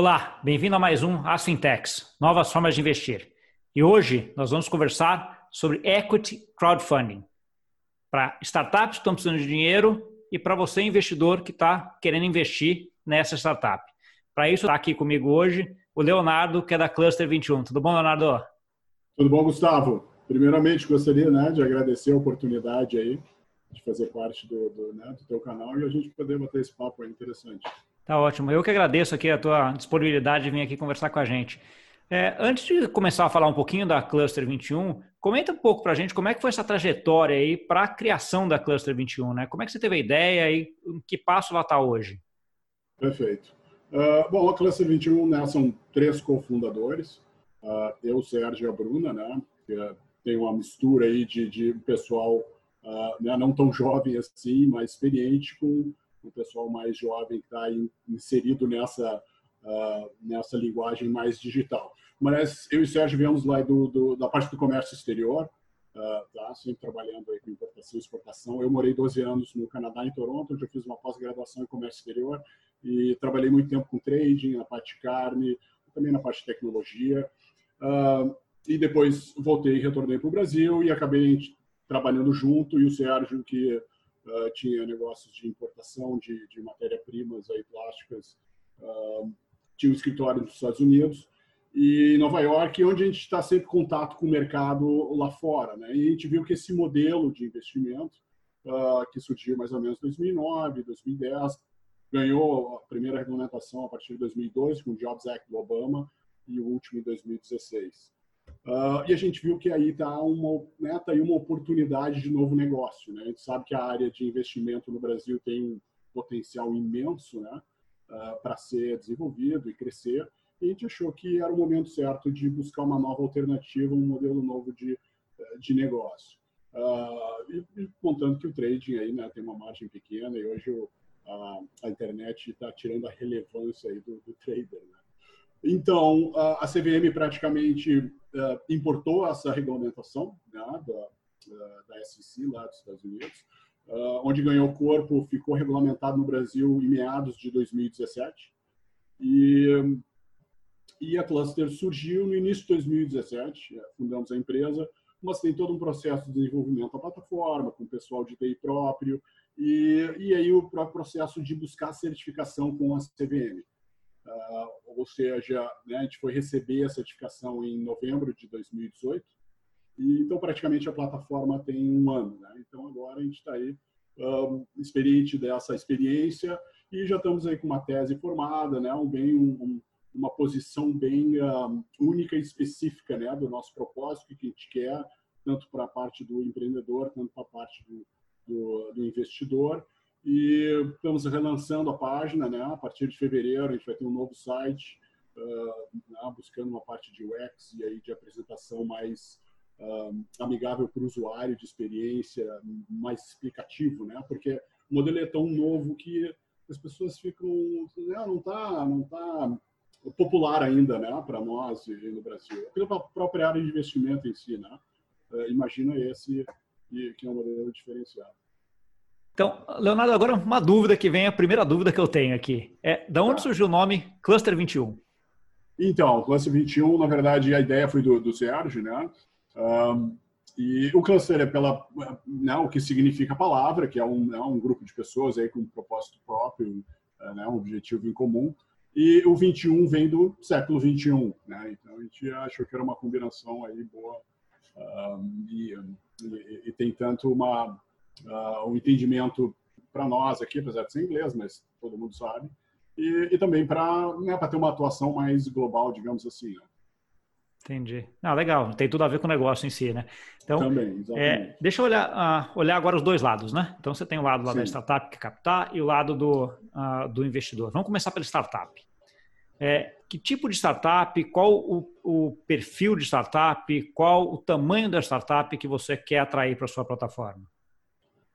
Olá, bem-vindo a mais um As novas formas de investir. E hoje nós vamos conversar sobre equity crowdfunding para startups que estão precisando de dinheiro e para você investidor que está querendo investir nessa startup. Para isso está aqui comigo hoje o Leonardo, que é da Cluster 21. Tudo bom, Leonardo? Tudo bom, Gustavo? Primeiramente, gostaria né, de agradecer a oportunidade aí de fazer parte do, do, né, do teu canal e a gente poder bater esse papo aí interessante. Tá ótimo. Eu que agradeço aqui a tua disponibilidade de vir aqui conversar com a gente. É, antes de começar a falar um pouquinho da Cluster 21, comenta um pouco para a gente como é que foi essa trajetória aí para a criação da Cluster 21, né? Como é que você teve a ideia e em que passo ela está hoje? Perfeito. Uh, bom, a Cluster 21 né, são três cofundadores, uh, eu, Sérgio e a Bruna, né? Que tem uma mistura aí de, de pessoal uh, né, não tão jovem assim, mas experiente com o pessoal mais jovem que está inserido nessa, uh, nessa linguagem mais digital. Mas eu e o Sérgio viemos lá do, do, da parte do comércio exterior, uh, tá? sempre trabalhando aí com importação e exportação. Eu morei 12 anos no Canadá, em Toronto, onde eu fiz uma pós-graduação em comércio exterior e trabalhei muito tempo com trading, na parte de carne, também na parte de tecnologia. Uh, e depois voltei e retornei para o Brasil e acabei trabalhando junto e o Sérgio que uh, tinha negócios de importação de, de matéria-primas aí plásticas, uh, tinha um escritório nos Estados Unidos e Nova York, onde a gente está sempre em contato com o mercado lá fora, né? E a gente viu que esse modelo de investimento uh, que surgiu mais ou menos em 2009, 2010, ganhou a primeira regulamentação a partir de 2002 com o Jobs Act do Obama e o último em 2016. Uh, e a gente viu que aí está uma, né, tá uma oportunidade de novo negócio. Né? A gente sabe que a área de investimento no Brasil tem um potencial imenso né, uh, para ser desenvolvido e crescer. E a gente achou que era o momento certo de buscar uma nova alternativa, um modelo novo de, eh, de negócio. Uh, e, e contando que o trading aí, né, tem uma margem pequena e hoje o, a, a, internet está tirando a relevância aí do, do trader. Né? Então, a CVM praticamente uh, importou essa regulamentação né, da, da SEC lá dos Estados Unidos, uh, onde ganhou corpo, ficou regulamentado no Brasil em meados de 2017. E, e a Cluster surgiu no início de 2017, fundamos a empresa, mas tem todo um processo de desenvolvimento da plataforma, com o pessoal de TI próprio, e, e aí o próprio processo de buscar certificação com a CVM. Uh, ou seja, né, a gente foi receber a certificação em novembro de 2018, e então praticamente a plataforma tem um ano. Né? Então agora a gente está aí um, experiente dessa experiência e já estamos aí com uma tese formada, né, um bem um, uma posição bem um, única e específica né, do nosso propósito que a gente quer, tanto para a parte do empreendedor, quanto para a parte do, do, do investidor. E estamos relançando a página, né? A partir de fevereiro a gente vai ter um novo site, uh, buscando uma parte de UX e aí de apresentação mais uh, amigável para o usuário, de experiência, mais explicativo, né? Porque o modelo é tão novo que as pessoas ficam, né? não está, não tá popular ainda, né? Para nós no Brasil, para a própria área de investimento em si, né? Uh, imagina esse que é um modelo diferenciado. Então, Leonardo, agora uma dúvida que vem, a primeira dúvida que eu tenho aqui. É, da onde tá. surgiu o nome Cluster 21? Então, Cluster 21, na verdade, a ideia foi do, do Sérgio, né? Um, e o cluster é pela, né, o que significa a palavra, que é um, é um grupo de pessoas aí com um propósito próprio, né, um objetivo em comum. E o 21 vem do século 21, né? Então a gente achou que era uma combinação aí boa um, e, e, e tem tanto uma uh, um entendimento para nós aqui, apesar de ser inglês, mas todo mundo sabe, e, e também para né, ter uma atuação mais global, digamos assim. Né? Entendi. Ah, legal. Tem tudo a ver com o negócio em si, né? Então, Também, é, deixa eu olhar, uh, olhar agora os dois lados, né? Então, você tem o lado lá da startup, que é captar, e o lado do, uh, do investidor. Vamos começar pela startup. É, que tipo de startup, qual o, o, perfil de startup, qual o tamanho da startup que você quer atrair para a sua plataforma?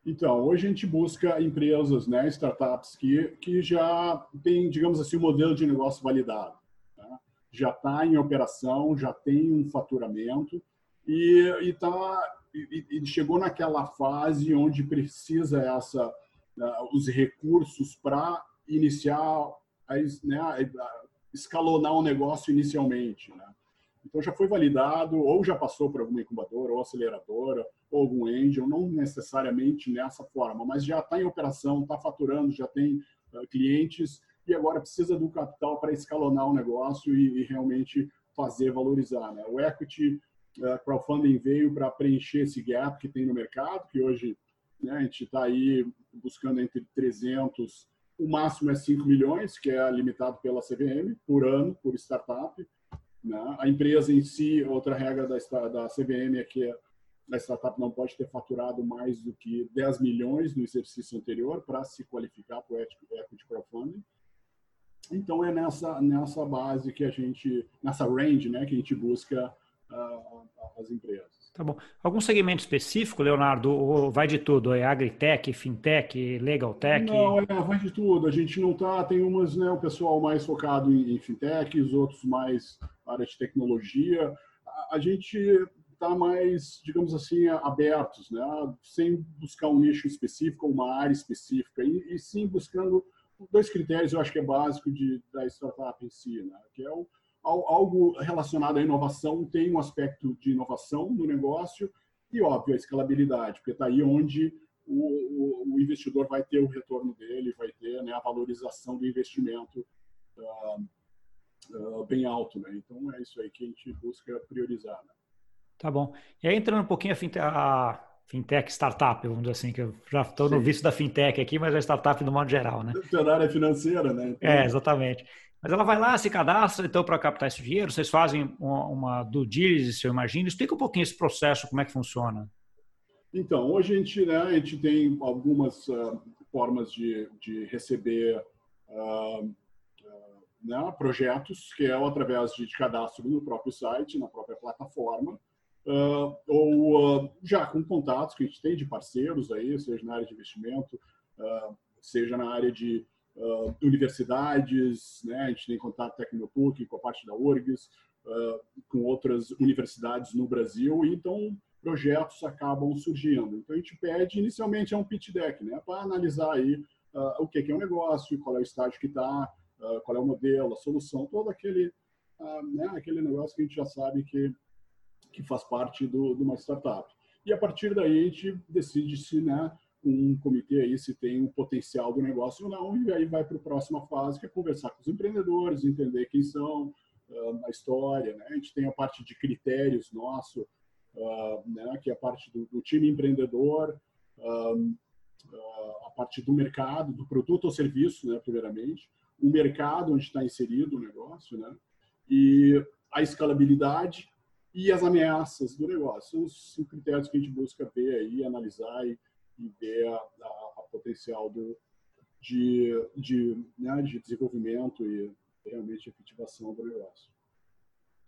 Então, hoje a gente busca empresas, né, startups que, que já tem, digamos assim, um modelo de negócio validado. Né? Já está em operação, já tem um faturamento e, e, tá, e, e chegou naquela fase onde precisa essa, uh, os recursos para iniciar as, né, escalonar o negócio inicialmente. Né? Então já foi validado, ou já passou por alguma incubadora, ou aceleradora, ou algum angel, não necessariamente nessa forma, mas já está em operação, está faturando, já tem uh, clientes e agora precisa do capital para escalonar o negócio e, e realmente fazer valorizar. Né? O equity uh, crowdfunding veio para preencher esse gap que tem no mercado, que hoje né, a gente está aí buscando entre 300, o máximo é 5 milhões, que é limitado pela CVM por ano, por startup. Né? A empresa em si, outra regra da, da CVM é que a startup não pode ter faturado mais do que 10 milhões no exercício anterior para se qualificar para o equity crowdfunding. Então é nessa nessa base que a gente, nessa range, né, que a gente busca uh, as empresas. Tá bom. Algum segmento específico, Leonardo, ou vai de tudo? É agritech, fintech, legaltech? Não, é, vai de tudo. A gente não tá, tem umas, né, o pessoal mais focado em, em fintechs, outros mais área de tecnologia. A, a gente está mais, digamos assim, abertos, né, sem buscar um nicho específico, uma área específica, e, e sim buscando dois critérios, eu acho que é básico de, da startup em si, né, que é o algo relacionado à inovação tem um aspecto de inovação no negócio e, óbvio, a escalabilidade, porque está aí onde o, o, o, investidor vai ter o retorno dele, vai ter né, a valorização do investimento uh, uh, bem alto. Né? Então, é isso aí que a gente busca priorizar. Né? Tá bom. E aí, entrando um pouquinho a fintech, a fintech startup, vamos dizer assim, que eu já estou no visto da fintech aqui, mas é startup no modo geral, né? Área financeira, né? Então... É, exatamente. Mas ela vai lá, se cadastra, então, para captar esse dinheiro, vocês fazem uma, uma due diligence, eu imagino. Explica um pouquinho esse processo, como é que funciona. Então, hoje a gente, né, a gente tem algumas uh, formas de, de receber uh, uh, né, projetos, que é através de, cadastro no próprio site, na própria plataforma, ou já com contatos que a gente tem de parceiros aí, seja na área de investimento, seja na área de uh, universidades, né? a gente tem contato técnico no PUC, com a parte da URGS, uh, com outras universidades no Brasil, então projetos acabam surgindo. Então a gente pede, inicialmente, é um pitch deck, né? para analisar aí uh, o que é o um negócio, qual é o estágio que está, qual é o modelo, a solução, todo aquele, né? aquele negócio que a gente já sabe que, que faz parte do, de uma startup. E a partir daí a gente decide se né, um comitê aí se tem o um potencial do negócio ou não, e aí vai para a próxima fase, que é conversar com os empreendedores, entender quem são, uh, a história, né? A gente tem a parte de critérios nosso, uh, né? Que é a parte do, do time empreendedor, uh, a parte do mercado, do produto ou serviço, né? Primeiramente, o mercado onde está inserido o negócio, né? E a escalabilidade e as ameaças do negócio. São os critérios que a gente busca ver aí, analisar e e ver a, a, a potencial do, de, de, né, de desenvolvimento e realmente efetivação do negócio.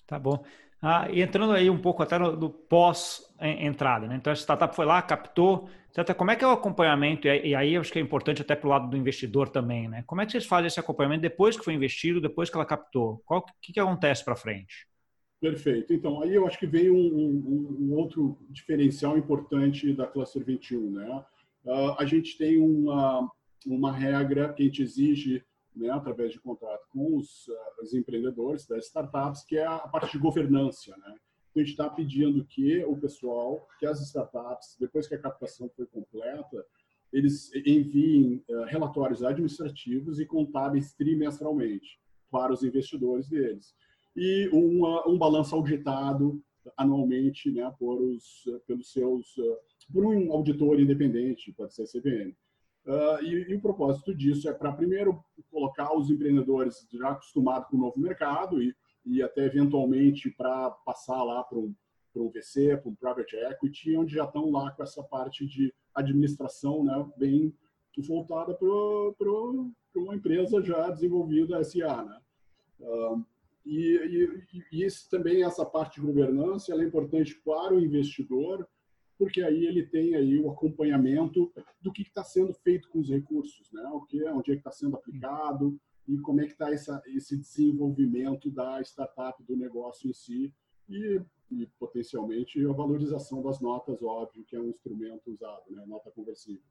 Tá bom. Ah, e entrando aí um pouco até no, no pós-entrada, né? Então, a startup foi lá, captou, etc. Como é que é o acompanhamento? E aí eu acho que é importante até para o lado do investidor também, né? Como é que vocês fazem esse acompanhamento depois que foi investido, depois que ela captou? O que, que acontece para frente? Perfeito. Então, aí eu acho que veio um, um, um outro diferencial importante da Cluster 21. Né? Uh, a gente tem uma, uma regra que a gente exige né, através de contrato com os, uh, os, empreendedores das startups, que é a parte de governança. Né? Então, a gente está pedindo que o pessoal, que as startups, depois que a captação foi completa, eles enviem uh, relatórios administrativos e contábeis trimestralmente para os investidores deles e uma, um balanço auditado anualmente né, por os, pelos seus, por um auditor independente, pode ser CVM. Uh, e, e, o propósito disso é para, primeiro, colocar os empreendedores já acostumados com o novo mercado e, e até, eventualmente, para passar lá para um, um VC, para um private equity, onde já estão lá com essa parte de administração né, bem voltada para uma empresa já desenvolvida SA. Né? Uh, e, e, e esse, também essa parte de governança é importante para o investidor, porque aí ele tem aí o acompanhamento do que está sendo feito com os recursos, né? O que, onde é que está sendo aplicado e como é que está esse desenvolvimento da startup, do negócio em si e, e, potencialmente a valorização das notas, óbvio, que é um instrumento usado, né? Nota conversível.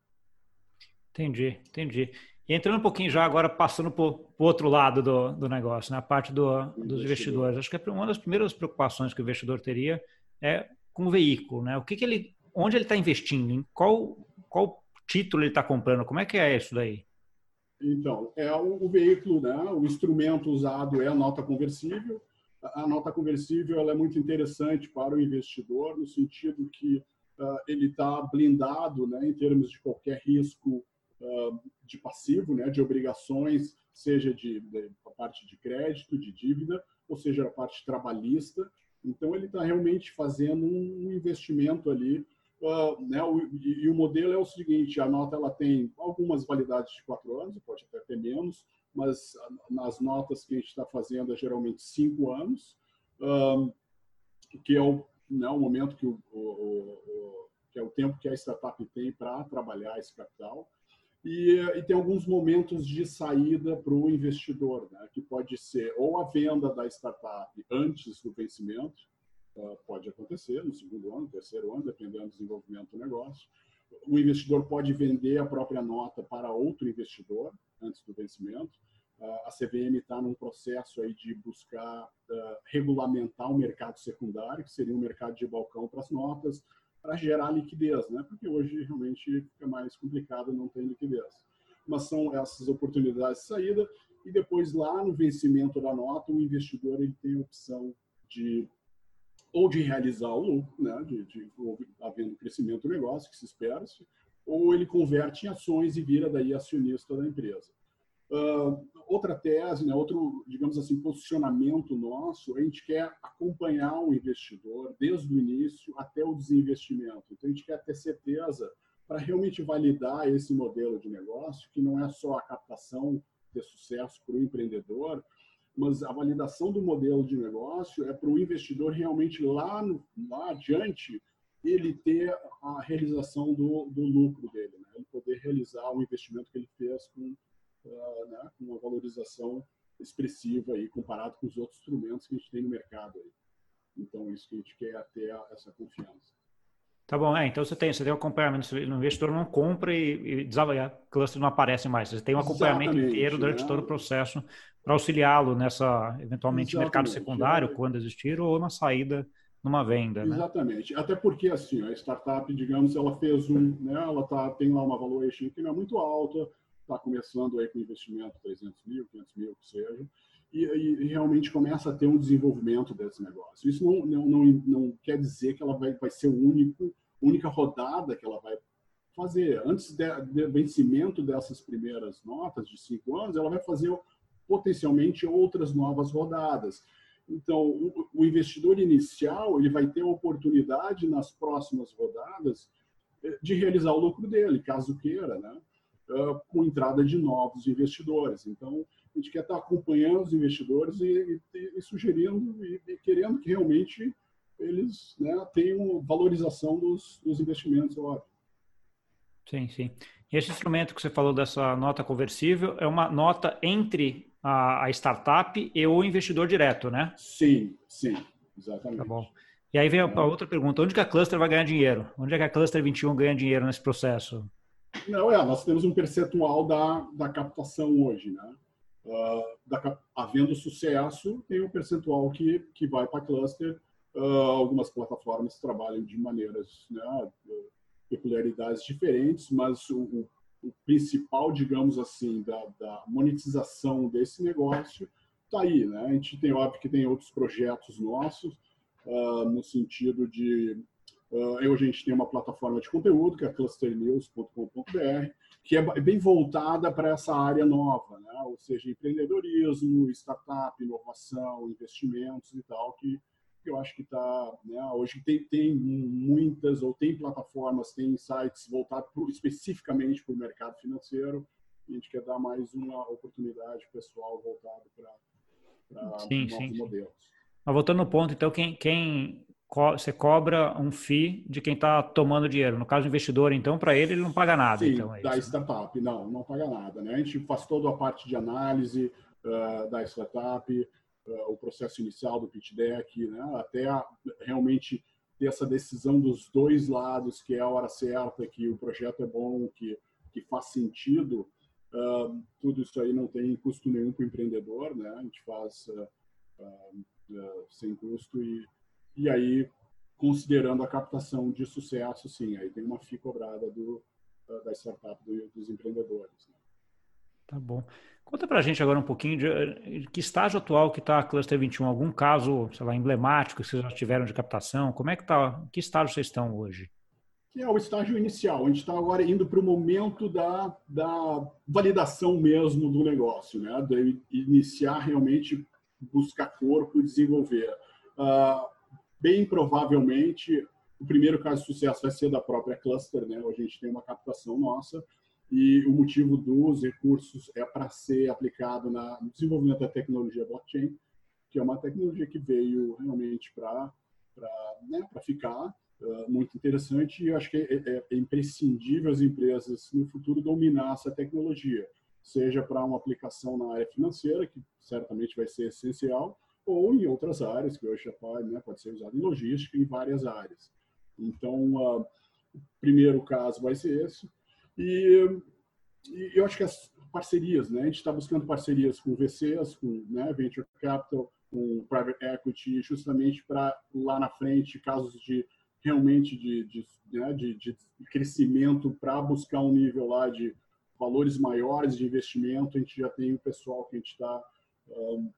Entendi, entendi. E entrando um pouquinho já agora, passando para o outro lado do, do negócio, na né? parte do, dos investidores. Acho que é uma das primeiras preocupações que o investidor teria é com o veículo, né? O que, que ele, onde ele está investindo, em qual, qual título ele está comprando, como é que é isso daí? Então, é o, o, veículo, né? O instrumento usado é a nota conversível. A, a nota conversível ela é muito interessante para o investidor no sentido que uh, ele está blindado, né? Em termos de qualquer risco de passivo, né, de obrigações, seja de, de a parte de crédito, de dívida, ou seja, a parte trabalhista. Então, ele está realmente fazendo um investimento ali. Uh, né, o, e, e, o modelo é o seguinte: a nota ela tem algumas validades de quatro anos, pode até ter menos, mas nas notas que a gente está fazendo é geralmente cinco anos, uh, que é o, né, o momento que o, o, o, que é o tempo que a startup tem para trabalhar esse capital. E, e, tem alguns momentos de saída para o investidor, né? que pode ser ou a venda da startup antes do vencimento, uh, pode acontecer no segundo ano, terceiro ano, dependendo do desenvolvimento do negócio. O investidor pode vender a própria nota para outro investidor antes do vencimento. Uh, a CVM está num processo aí de buscar uh, regulamentar o mercado secundário, que seria um mercado de balcão para as notas, para gerar liquidez, né? porque hoje realmente fica mais complicado não ter liquidez. Mas são essas oportunidades de saída e depois lá no vencimento da nota o investidor ele tem a opção de ou de realizar o lucro, né, de, de havendo crescimento do negócio que se espera, ou ele converte em ações e vira daí acionista da empresa. Uh, outra tese, né, outro, digamos assim, posicionamento nosso, a gente quer acompanhar o investidor desde o início até o desinvestimento. Então, a gente quer ter certeza para realmente validar esse modelo de negócio, que não é só a captação ter sucesso para o empreendedor, mas a validação do modelo de negócio é para o investidor realmente lá, no, lá adiante ele ter a realização do, do lucro dele, né? ele poder realizar o investimento que ele fez com né, com uma valorização expressiva aí comparado com os outros instrumentos que a gente tem no mercado aí. Então isso que a gente quer é ter essa confiança. Tá bom, é, então você tem, você tem um acompanhamento, o investidor não compra e, e a cluster não aparece mais. Você tem um acompanhamento Exatamente, inteiro durante né? todo o processo para auxiliá-lo nessa, eventualmente, Exatamente, mercado secundário, é. quando existir, ou na saída numa venda. Né? Exatamente. Até porque, assim, a startup, digamos, ela fez um, né, ela tá, tem lá uma valuation que não é muito alta, está começando aí com investimento 300 mil, 500 mil, que seja, e, e, realmente começa a ter um desenvolvimento desse negócio. Isso não, não, não, não quer dizer que ela vai, vai ser o único, única rodada que ela vai fazer. Antes do vencimento dessas primeiras notas de cinco anos, ela vai fazer potencialmente outras novas rodadas. Então, o, o investidor inicial ele vai ter a oportunidade nas próximas rodadas eh, de realizar o lucro dele, caso queira, né? Uh, com entrada de novos investidores. Então, a gente quer estar acompanhando os investidores e, e, e sugerindo e, e, querendo que realmente eles né, tenham valorização dos, dos investimentos, óbvio. Sim, sim. E esse instrumento que você falou dessa nota conversível é uma nota entre a, a startup e o investidor direto, né? Sim, sim, exatamente. Tá bom. E aí vem a, a outra pergunta: onde que a Cluster vai ganhar dinheiro? Onde é que a Cluster 21 ganha dinheiro nesse processo? Não, é, nós temos um percentual da, da captação hoje, né? Uh, da, havendo sucesso, tem um percentual que, que vai para cluster. Uh, algumas plataformas trabalham de maneiras, né, peculiaridades diferentes, mas o, o, o principal, digamos assim, da, da, monetização desse negócio está aí. Né? A gente tem, óbvio, que tem outros projetos nossos, uh, no sentido de Uh, hoje a gente tem uma plataforma de conteúdo, que é clusternews.com.br, que é bem voltada para essa área nova, né? ou seja, empreendedorismo, startup, inovação, investimentos e tal, que, eu acho que está. Né? Hoje tem, tem muitas, ou tem plataformas, tem sites voltados especificamente para o mercado financeiro, e a gente quer dar mais uma oportunidade pessoal voltado para novos sim, modelos. Mas voltando no ponto, então, quem, quem você cobra um FII de quem está tomando dinheiro. No caso do investidor, então, para ele, ele não paga nada. Sim, então, é da isso, startup, né? não, não paga nada. Né? A gente faz toda a parte de análise uh, da startup, uh, o processo inicial do pitch deck, né? até a, realmente ter essa decisão dos dois lados, que é a hora certa, que o projeto é bom, que que faz sentido, uh, tudo isso aí não tem custo nenhum para o empreendedor, né? A gente faz uh, sem custo e, e aí, considerando a captação de sucesso, sim, aí tem uma FII cobrada do, da startup do, dos empreendedores. Né? Tá bom. Conta para a gente agora um pouquinho de, de que estágio atual que está a Cluster 21, algum caso, sei lá, emblemático que vocês já tiveram de captação, como é que está, que estágio vocês estão hoje? Que é o estágio inicial, a gente está agora indo para o momento da, da validação mesmo do negócio, né? de iniciar realmente buscar corpo e desenvolver. Uh, bem provavelmente, o primeiro caso de sucesso vai ser da própria Cluster, né? A gente tem uma captação nossa, e o motivo dos recursos é para ser aplicado na, no desenvolvimento da tecnologia blockchain, que é uma tecnologia que veio realmente para né, ficar, uh, muito interessante, e eu acho que é, é, é, imprescindível as empresas no futuro dominar essa tecnologia, seja para uma aplicação na área financeira, que certamente vai ser essencial, ou em outras áreas, que hoje pode, né, pode ser usado em logística, em várias áreas. Então, uh, o primeiro caso vai ser esse. E, e eu acho que as parcerias, né? A gente está buscando parcerias com VCs, com né, Venture Capital, com Private Equity, justamente para lá na frente, casos de realmente de, de, né, de, de crescimento para buscar um nível lá de valores maiores de investimento, a gente já tem o pessoal que a gente está um,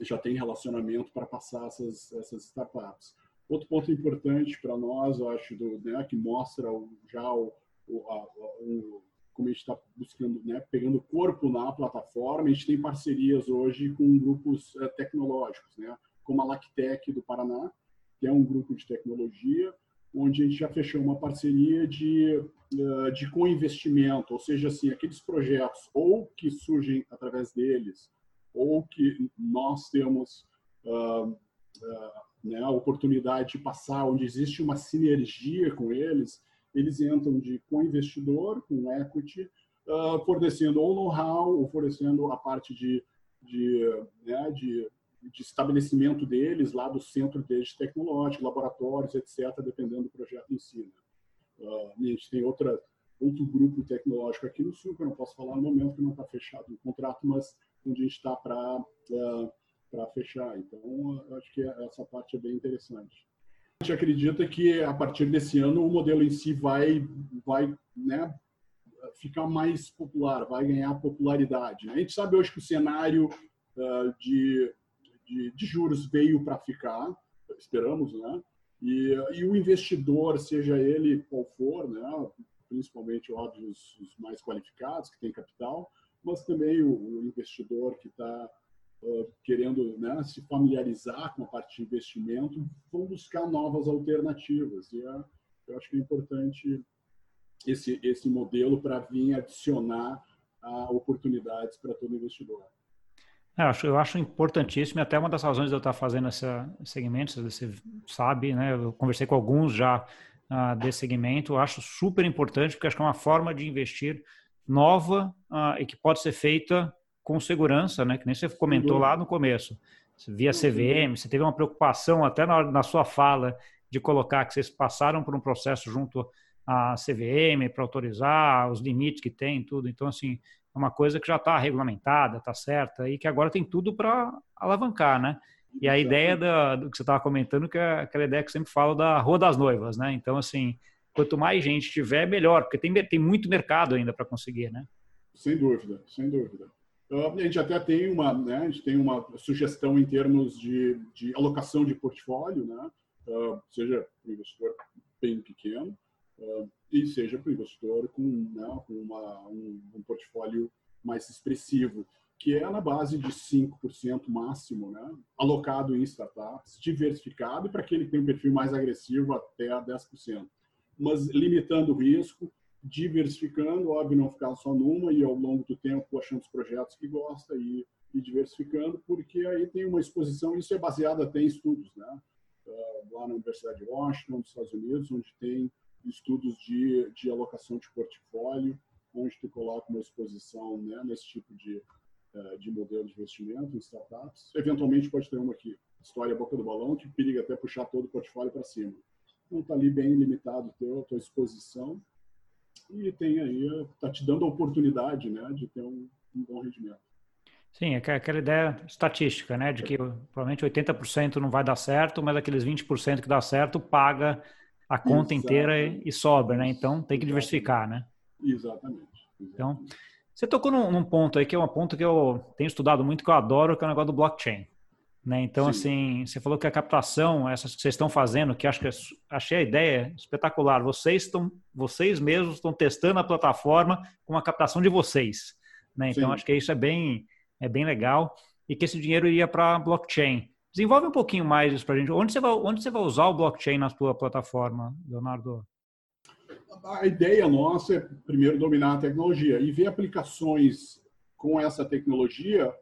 já tem relacionamento para passar essas, essas startups. Outro ponto importante para nós, eu acho, do, né, que mostra já o, o, a, o, como a gente está buscando, né, pegando corpo na plataforma, a gente tem parcerias hoje com grupos uh, tecnológicos, né, como a Lactec do Paraná, que é um grupo de tecnologia, onde a gente já fechou uma parceria de, uh, de co-investimento, ou seja, assim, aqueles projetos ou que surgem através deles, ou que nós temos uh, uh, né, a oportunidade de passar, onde existe uma sinergia com eles, eles entram de com investidor, com equity, uh, fornecendo ou know-how, ou fornecendo a parte de, de, né, de, de, estabelecimento deles, lá do centro deles tecnológico, laboratórios, etc., dependendo do projeto em si. Né? A gente tem outra, outro grupo tecnológico aqui no Sul, que eu não posso falar no momento, que não está fechado o contrato, mas onde a gente está para uh, fechar. Então, acho que essa parte é bem interessante gente acredita que a partir desse ano o modelo em si vai, vai né, ficar mais popular, vai ganhar popularidade. Né? A gente sabe hoje que o cenário uh, de, de, de, juros veio para ficar, esperamos, né? E, e, o investidor, seja ele qual for, né? principalmente, óbvio, os, os mais qualificados, que têm capital, mas também o, investidor que está querendo né, se familiarizar com a parte de investimento, vão buscar novas alternativas. E é, eu acho que é importante esse, esse modelo para vir adicionar a oportunidades para todo investidor. É, eu acho, eu acho importantíssimo, e até uma das razões de eu estar fazendo esse segmento, você sabe, né, eu conversei com alguns já uh, desse segmento, eu acho super importante, porque acho que é uma forma de investir nova uh, e que pode ser feita com segurança, né? Que nem você comentou lá no começo. Via CVM, você teve uma preocupação até na, na sua fala de colocar que vocês passaram por um processo junto à CVM para autorizar os limites que tem, tudo. Então, assim, é uma coisa que já está regulamentada, está certa, e que agora tem tudo para alavancar, né? E a ideia da, do que você estava comentando, que é aquela ideia que eu sempre falo da Rua das Noivas, né? Então, assim, quanto mais gente tiver, melhor, porque tem, tem muito mercado ainda para conseguir, né? Sem dúvida, sem dúvida. Uh, a gente até tem uma, né, a gente tem uma sugestão em termos de, de alocação de portfólio, né, uh, seja para o investidor bem pequeno uh, e seja para o investidor com, né, com uma, um, um, portfólio mais expressivo, que é na base de 5% máximo, né, alocado em startups, diversificado, para aquele que tem um perfil mais agressivo até 10%. Mas limitando o risco, diversificando, óbvio, não ficar só numa e ao longo do tempo achando os projetos que gosta e, e diversificando, porque aí tem uma exposição, isso é baseado até em estudos, né? Uh, lá na Universidade de Washington, nos Estados Unidos, onde tem estudos de, de alocação de portfólio, onde tu coloca uma exposição né, nesse tipo de, uh, de modelo de investimento em startups. Eventualmente pode ter uma aqui, história boca do balão, que periga até puxar todo o portfólio para cima. Então está ali bem limitado a tua exposição e tem aí, está te dando a oportunidade né, de ter um, um bom rendimento. Sim, é aquela ideia estatística, né, de que provavelmente 80% não vai dar certo, mas aqueles 20% que dá certo paga a conta Exatamente. inteira e sobra, né? Então tem que diversificar, né? Exatamente. Exatamente. Então, você tocou num, num, ponto aí que é um ponto que eu tenho estudado muito, que eu adoro, que é o negócio do blockchain. Né? Então, Sim. assim, você falou que a captação, essas que vocês estão fazendo, que acho que achei a ideia espetacular. Vocês estão, vocês mesmos estão testando a plataforma com a captação de vocês. Né? Então, Sim. acho que isso é bem, é bem legal. E que esse dinheiro iria para blockchain. Desenvolve um pouquinho mais isso para a gente. Onde você, vai, onde você vai usar o blockchain na sua plataforma, Leonardo? A ideia nossa é, primeiro, dominar a tecnologia e ver aplicações com essa tecnologia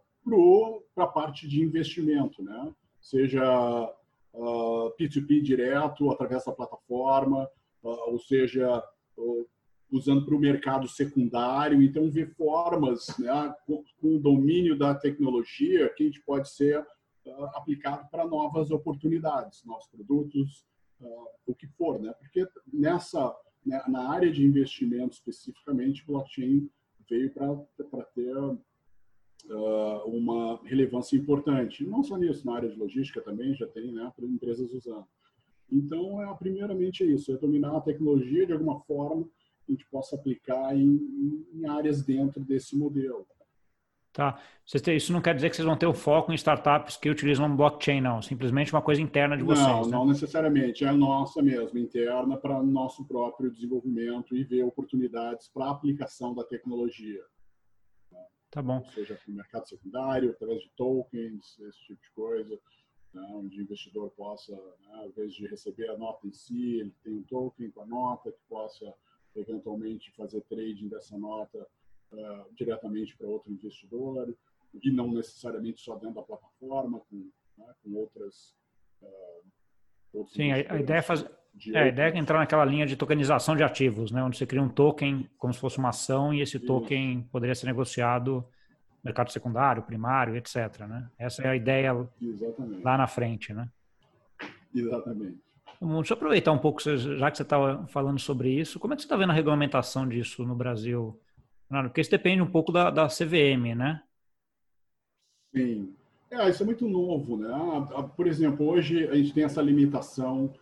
para a parte de investimento, né? seja uh, P2P direto através da plataforma, uh, ou seja, uh, usando para o mercado secundário. Então, ver formas né, com, o domínio da tecnologia que a gente pode ser aplicado para novas oportunidades, novos produtos, o que for, né? Porque nessa né, na área de investimento especificamente, blockchain veio para ter uma relevância importante. Não só nisso, na área de logística também já tem né, empresas usando. Então, é, primeiramente é isso, é dominar a tecnologia de alguma forma que a gente possa aplicar em, em áreas dentro desse modelo. Tá. Isso não quer dizer que vocês vão ter o foco em startups que utilizam blockchain, não. Simplesmente uma coisa interna de vocês. Não, né? não necessariamente. É a nossa mesmo, interna para nosso próprio desenvolvimento e ver oportunidades para aplicação da tecnologia. Tá bom. Seja, para o mercado secundário, através de tokens, esse tipo de coisa, né, onde o investidor possa, né, ao invés de receber a nota em si, ele tem um token com a nota que possa eventualmente fazer trading dessa nota uh, diretamente para outro investidor e não necessariamente só dentro da plataforma, com, né, com outras. Uh, Sim, a, a, ideia é fazer. É, a ideia é entrar naquela linha de tokenização de ativos, né, onde você cria um token como se fosse uma ação e esse token Isso. poderia ser negociado no mercado secundário, primário, etc. Né? Essa é a ideia Exatamente. lá na frente, né? Exatamente. Deixa eu aproveitar um pouco, já que você estava falando sobre isso, como é que você está vendo a regulamentação disso no Brasil? Porque isso depende um pouco da, da CVM, né? Sim. É, isso é muito novo, né? Por exemplo, hoje a gente tem essa limitação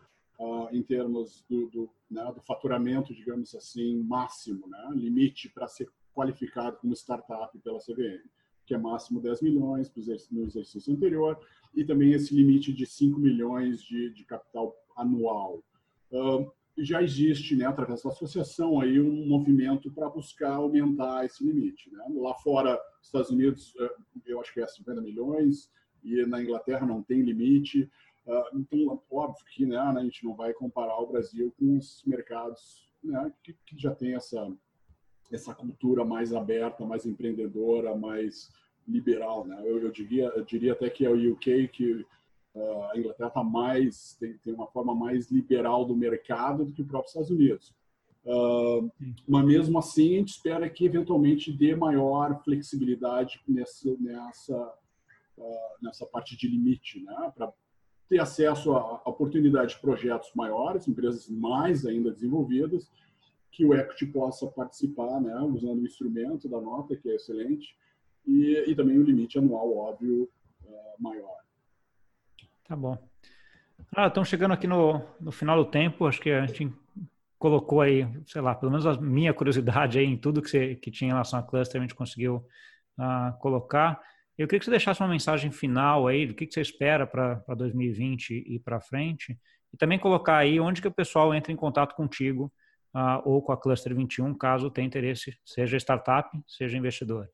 em termos do, do, né, do, faturamento, digamos assim, máximo, né? Limite para ser qualificado como startup pela CVM, que é máximo 10 milhões no exercício anterior, e também esse limite de 5 milhões de, de capital anual. Uh, já existe, né, através da associação, aí um movimento para buscar aumentar esse limite. Né? Lá fora, Estados Unidos, eh, eu acho que é 50 milhões, e na Inglaterra não tem limite. Então, óbvio que né, a gente não vai comparar o Brasil com os mercados né, que, que já tem essa, essa cultura mais aberta, mais empreendedora, mais liberal. Né? Eu, eu, diria, eu diria até que é o UK que Uh, a Inglaterra tá mais tem, tem uma forma mais liberal do mercado do que o próprio Estados Unidos. Uh, mas mesmo assim, a gente espera que eventualmente dê maior flexibilidade nessa nessa uh, nessa parte de limite, né? Para ter acesso a, a oportunidade de projetos maiores, empresas mais ainda desenvolvidas, que o equity possa participar, né? Usando o instrumento da nota que é excelente e, e também o limite anual óbvio maior. Tá bom. Ah, estamos chegando aqui no, no final do tempo. Acho que a gente colocou aí, sei lá, pelo menos a minha curiosidade aí em tudo que, você, que tinha em relação a cluster, a gente conseguiu uh, colocar. Eu queria que você deixasse uma mensagem final aí do que, que você espera para 2020 e para frente. E também colocar aí onde que o pessoal entra em contato contigo uh, ou com a Cluster 21, caso tenha interesse, seja startup, seja investidor.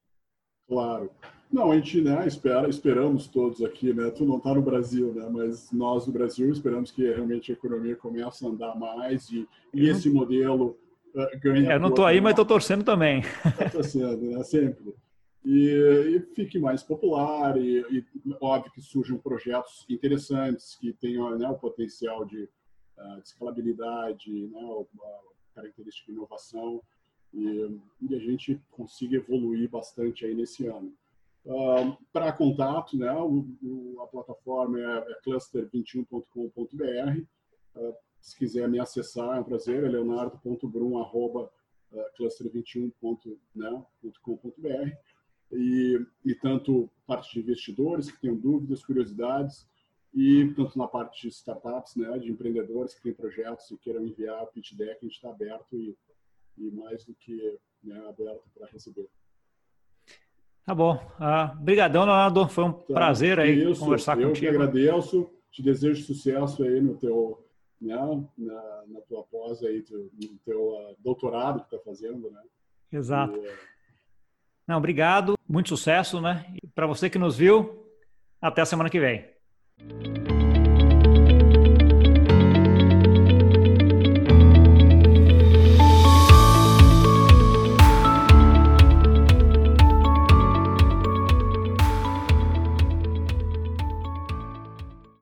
Claro. Não, a gente né, espera, esperamos todos aqui, né? Tu não está no Brasil, né? Mas nós no Brasil esperamos que realmente a economia comece a andar mais e, e esse modelo uh, ganhe. É, eu não estou aí, mas estou torcendo também. Está torcendo, né? Sempre e, e fique mais popular e, e, óbvio que surjam projetos interessantes que tenham né, o potencial de, uh, de escalabilidade, né, a característica de inovação e, e, a gente consiga evoluir bastante aí nesse ano. Ah, uh, Para contato, né, o, o, a plataforma é, é cluster21.com.br. Uh, ah, se quiser me acessar, é um prazer, é leonardo.brum.cluster21.com.br e, e tanto parte de investidores que tenham dúvidas, curiosidades, e tanto na parte de startups, né, de empreendedores que têm projetos e queiram enviar pitch deck, a gente está aberto e, e, mais do que né, aberto para receber. Tá bom. Obrigadão, uh, Leonardo. Foi um tá. prazer aí Isso, conversar eu contigo. Eu que agradeço. Te desejo sucesso aí no teu, né, na, na tua pós aí, no teu uh, doutorado que está fazendo, né? Exato. E, uh... Não, obrigado. Muito sucesso, né? Para você que nos viu, até a semana que vem.